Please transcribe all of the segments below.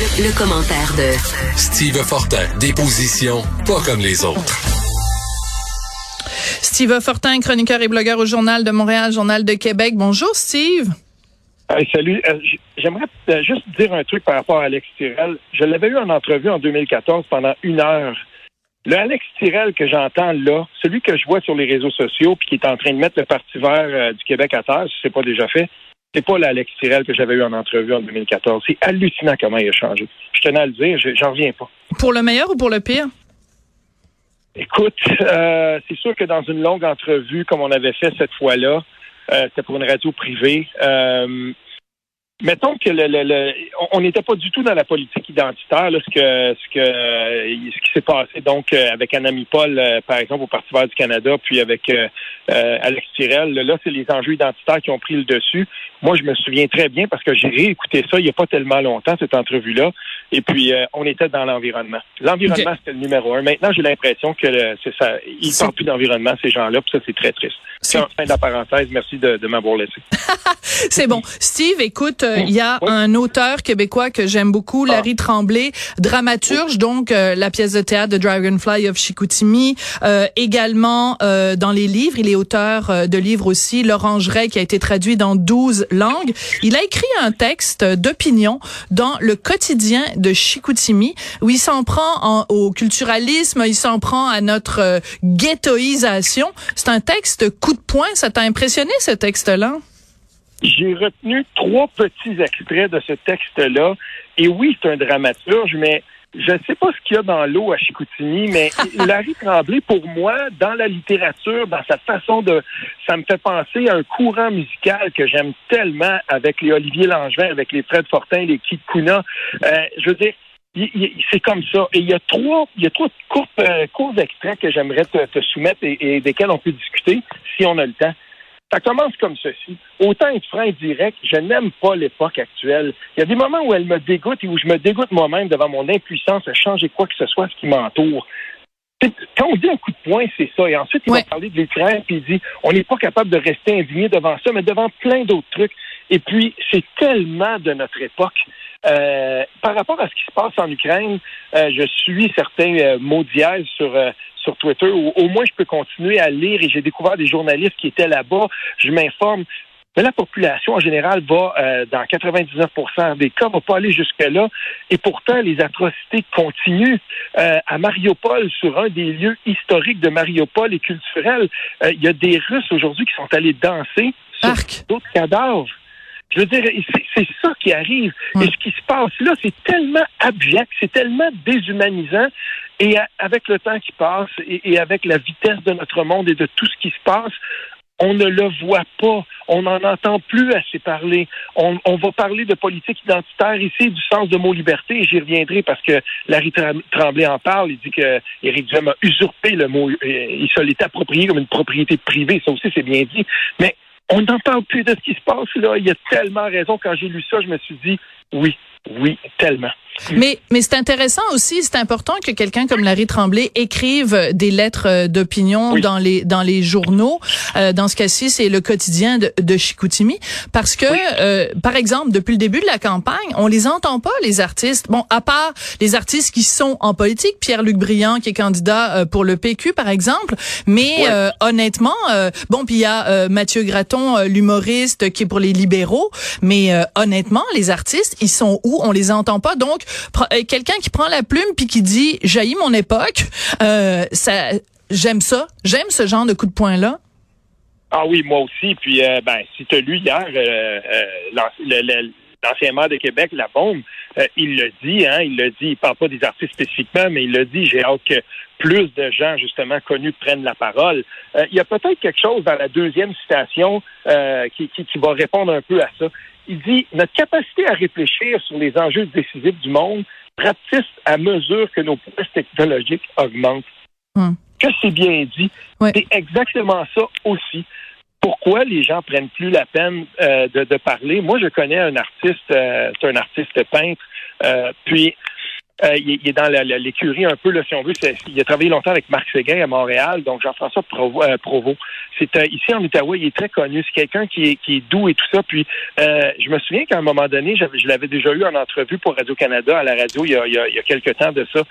Le, commentaire de Steve Fortin, des positions pas comme les autres. Steve Fortin, chroniqueur et blogueur au Journal de Montréal, Journal de Québec. Bonjour, Steve. salut. Euh, j'aimerais euh, juste dire un truc par rapport à Alex Tirel. Je l'avais eu en entrevue en 2014 pendant une heure. Le Alex Tirel que j'entends là, celui que je vois sur les réseaux sociaux puis qui est en train de mettre le Parti vert euh, du Québec à terre, si c'est pas déjà fait, c'est pas l'Alex Tirel que j'avais eu en entrevue en 2014. C'est hallucinant comment il a changé. Je tenais à le dire, j'en reviens pas. Pour le meilleur ou pour le pire? Écoute, euh, c'est sûr que dans une longue entrevue, comme on avait fait cette fois-là, euh, c'était pour une radio privée. Euh, mettons que le, le, on n'était pas du tout dans la politique identitaire, ce que ce que ce qui s'est passé donc avec Anami Paul, par exemple, au Parti vert du Canada, puis avec Alex Tirel. Là, c'est les enjeux identitaires qui ont pris le dessus. Moi, je me souviens très bien parce que j'ai réécouté ça il n'y a pas tellement longtemps, cette entrevue-là. Et puis, euh, on était dans l'environnement. L'environnement, c'était le numéro un. Maintenant, j'ai l'impression que c'est ça. Ils parlent plus d'environnement, ces gens-là, puis ça, c'est très triste. C'est fin de la parenthèse. Merci de, de m'avoir laissé. c'est bon. Steve, écoute, euh, il y a un auteur québécois que j'aime beaucoup, ah. Larry Tremblay, dramaturge, donc euh, la pièce de théâtre de Dragonfly of Chicoutimi. également, dans les livres, il est auteur de livres aussi, L'Orangerie, qui a été traduit dans 12 langue. Il a écrit un texte d'opinion dans le quotidien de Chicoutimi où il s'en prend au culturalisme, il s'en prend à notre euh, ghettoisation. C'est un texte coup de poing. Ça t'a impressionné ce texte-là? J'ai retenu trois petits extraits de ce texte-là. Et oui, c'est un dramaturge, mais je ne sais pas ce qu'il y a dans l'eau à Chicoutimi, mais Larry Tremblay, pour moi, dans la littérature, dans sa façon de... Ça me fait penser à un courant musical que j'aime tellement avec les Olivier Langevin, avec les Fred Fortin, les Kid Kuna. Euh, je veux dire, c'est comme ça. Et il y a trois, il y a trois courts, euh, courts extraits que j'aimerais te, te soumettre et, et desquels on peut discuter si on a le temps. Ça commence comme ceci. Autant être franc et direct, je n'aime pas l'époque actuelle. Il y a des moments où elle me dégoûte et où je me dégoûte moi-même devant mon impuissance à changer quoi que ce soit ce qui m'entoure. Quand on dit un coup de poing, c'est ça. Et ensuite, il va parler de l'Ukraine, puis il dit on n'est pas capable de rester indigné devant ça, mais devant plein d'autres trucs. Et puis, c'est tellement de notre époque. Euh, par rapport à ce qui se passe en Ukraine, euh, je suis certains euh, mots dièse sur sur Twitter, où au moins je peux continuer à lire et j'ai découvert des journalistes qui étaient là-bas. Je m'informe. Mais la population en général va, euh, dans 99% des cas, va pas aller jusque-là. Et pourtant, les atrocités continuent. Euh, à Mariupol, sur un des lieux historiques de Mariupol et culturels, euh, il y a des Russes aujourd'hui qui sont allés danser sur d'autres cadavres. Je veux dire, c'est ça qui arrive. Et ce qui se passe là, c'est tellement abject, c'est tellement déshumanisant. Et avec le temps qui passe et, avec la vitesse de notre monde et de tout ce qui se passe, on ne le voit pas. On n'en entend plus assez parler. On, va parler de politique identitaire ici, du sens de mot liberté, et j'y reviendrai parce que Larry Tremblay en parle. Il dit que Éric Duhem a usurpé le mot, il se l'est approprié comme une propriété privée. Ça aussi, c'est bien dit. Mais on n'en parle plus de ce qui se passe là. Il y a tellement raison. Quand j'ai lu ça, je me suis dit, oui, oui, tellement. Mais, mais c'est intéressant aussi, c'est important que quelqu'un comme Larry Tremblay écrive des lettres euh, d'opinion dans les dans les journaux. Euh, dans ce cas-ci, c'est le quotidien de, de Chicoutimi, parce que, euh, par exemple, depuis le début de la campagne, on les entend pas les artistes. Bon, à part les artistes qui sont en politique, Pierre-Luc Briand qui est candidat euh, pour le PQ, par exemple. Mais honnêtement, bon, puis il y a Mathieu Graton, l'humoriste, qui est pour les libéraux. Mais honnêtement, les artistes, ils sont où? On les entend pas. Donc euh, quelqu'un qui prend la plume puis qui dit jaillit mon époque, euh, ça, j'aime ça, j'aime ce genre de coup de poing là. Ah oui, moi aussi. Puis, euh, ben, si tu as lu hier l'ancien maire de Québec, la bombe, il le dit, hein, il le dit, il parle pas des artistes spécifiquement, mais il le dit, j'ai hâte que plus de gens, justement, connus prennent la parole. il y a peut-être quelque chose dans la deuxième citation qui, qui, va répondre un peu à ça il dit notre capacité à réfléchir sur les enjeux décisifs du monde pratique à mesure que nos prouesses technologiques augmentent. Hmm. Que c'est bien dit. C'est exactement ça aussi. Pourquoi les gens prennent plus la peine euh, de, parler? Moi, je connais un artiste, euh, c'est un artiste peintre, euh, puis Euh, il, est dans l'écurie un peu, là, si on veut. Il a travaillé longtemps avec Marc Séguin à Montréal, donc Jean-François Provo. Euh, c'est euh, ici en Outaouais, il est très connu. C'est quelqu'un qui est, qui est doux et tout ça. Puis je me souviens qu'à un moment donné, je l'avais déjà eu en entrevue pour Radio-Canada à la radio il y a, il y a, il quelques temps de ça.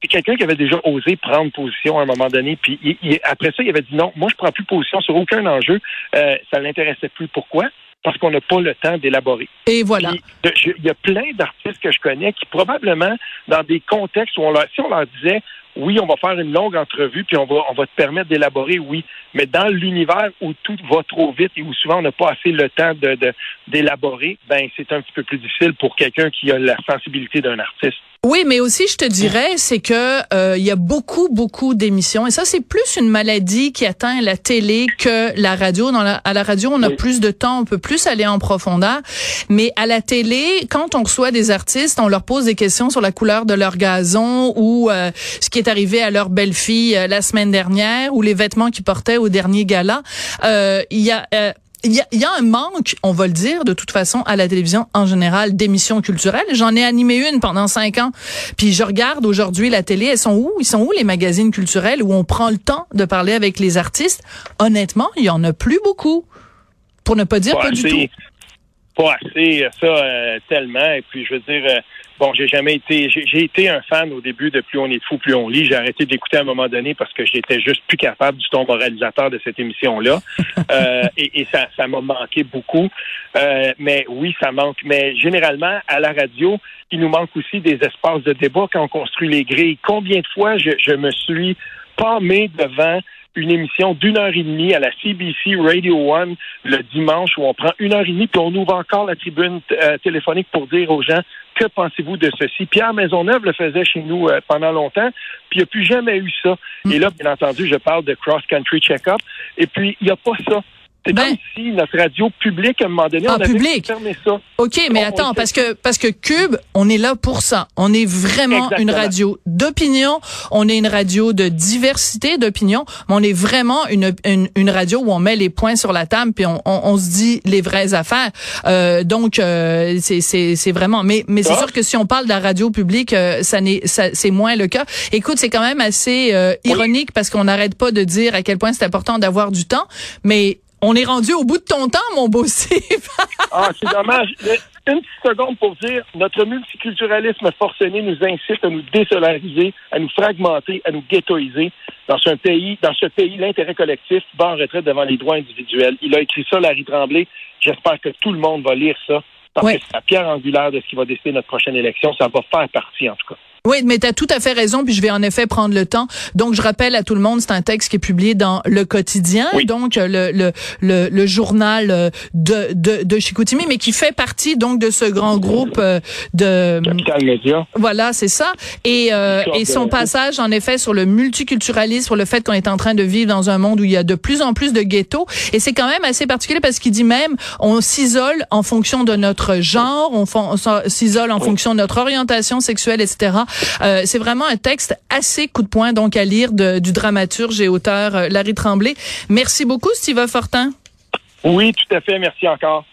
Puis quelqu'un qui avait déjà osé prendre position à un moment donné, puis après ça, il avait dit non, moi je prends plus position sur aucun enjeu, ça l'intéressait plus. Pourquoi? Parce qu'on n'a pas le temps d'élaborer. Et voilà. il y a plein d'artistes que je connais qui probablement, dans des contextes où on leur, si on leur disait oui, on va faire une longue entrevue, puis on va, on va te permettre d'élaborer, oui. Mais dans l'univers où tout va trop vite et où souvent on n'a pas assez le temps de, d'élaborer, ben c'est un petit peu plus difficile pour quelqu'un qui a la sensibilité d'un artiste. Oui, mais aussi je te dirais, c'est que euh, il y a beaucoup, beaucoup d'émissions et ça c'est plus une maladie qui atteint la télé que la radio. Dans la, à la radio, on a plus de temps, on peut plus aller en profondeur. Mais à la télé, quand on reçoit des artistes, on leur pose des questions sur la couleur de leur gazon ou euh, ce qui est arrivé à leur belle-fille euh, la semaine dernière ou les vêtements qu'ils portaient au dernier gala. Il y a il y, a, y a, un manque, on va le dire, de toute façon, à la télévision en général, d'émissions culturelles. J'en ai animé une pendant cinq ans. Puis je regarde aujourd'hui la télé. Elles sont où? Ils sont où les magazines culturels où on prend le temps de parler avec les artistes? Honnêtement, il y en a plus beaucoup. Pour ne pas dire pas, du tout. Pas assez, ça, euh, tellement. Et puis, je veux dire, euh, Bon, j'ai jamais été, j'ai été un fan au début de Plus on est fou, plus on lit. J'ai arrêté d'écouter à un moment donné parce que j'étais juste plus capable du ton moralisateur de cette émission-là. euh, et, et, ça, ça m'a manqué beaucoup. Euh, mais oui, ça manque. Mais généralement, à la radio, il nous manque aussi des espaces de débat quand on construit les grilles. Combien de fois je, je me suis palmé devant une émission d'une heure et demie à la CBC Radio One le dimanche où on prend une heure et demie puis on ouvre encore la tribune euh, téléphonique pour dire aux gens que pensez-vous de ceci? Pierre Maisonneuve le faisait chez nous euh, pendant longtemps, puis il n'y a plus jamais eu ça. Et là, bien entendu, je parle de cross-country check-up, et puis il n'y a pas ça. C'est ben, comme si notre radio publique, à un moment donné, on avait public. fermé ça. OK, mais attends, parce que parce que Cube, on est là pour ça. On est vraiment une radio d'opinion. On est une radio de diversité d'opinion, mais on est vraiment une, une, radio où on met les points sur la table puis on, on, se dit les vraies affaires. Euh, donc, euh, c'est c'est vraiment... Mais, mais c'est ah. sûr que si on parle de la radio publique, euh, ça n'est c'est moins le cas. Écoute, c'est quand même assez euh, ironique parce qu'on n'arrête pas de dire à quel point c'est important d'avoir du temps, mais on est rendu au bout de ton temps, mon beau Steve. ah, c'est dommage. Une petite seconde pour dire, notre multiculturalisme forcené nous incite à nous désolariser, à nous fragmenter, à nous ghettoiser. Dans ce pays, dans ce pays, l'intérêt collectif va en retraite devant les droits individuels. Il a écrit ça, Larry Tremblay. J'espère que tout le monde va lire ça. Parce que c'est la pierre angulaire de ce qui va décider notre prochaine élection. Ça va faire partie, en tout cas. Oui, mais tu as tout à fait raison, puis je vais en effet prendre le temps. Donc, je rappelle à tout le monde, c'est un texte qui est publié dans Le Quotidien, donc le, le, le, le, journal euh, de, de, de Chicoutimi, mais qui fait partie donc de ce grand groupe euh, de... Capital Média. Voilà, c'est ça. Et, euh, et son passage, en effet, sur le multiculturalisme, sur le fait qu'on est en train de vivre dans un monde où il y a de plus en plus de ghettos. Et c'est quand même assez particulier parce qu'il dit même, on s'isole en fonction de notre genre, on, on s'isole en fonction de notre orientation sexuelle, etc. Euh, c'est vraiment un texte assez coup de poing donc à lire du dramaturge et auteur euh, Larry Tremblay. Merci beaucoup, Steve Fortin. Oui, tout à fait. Merci encore.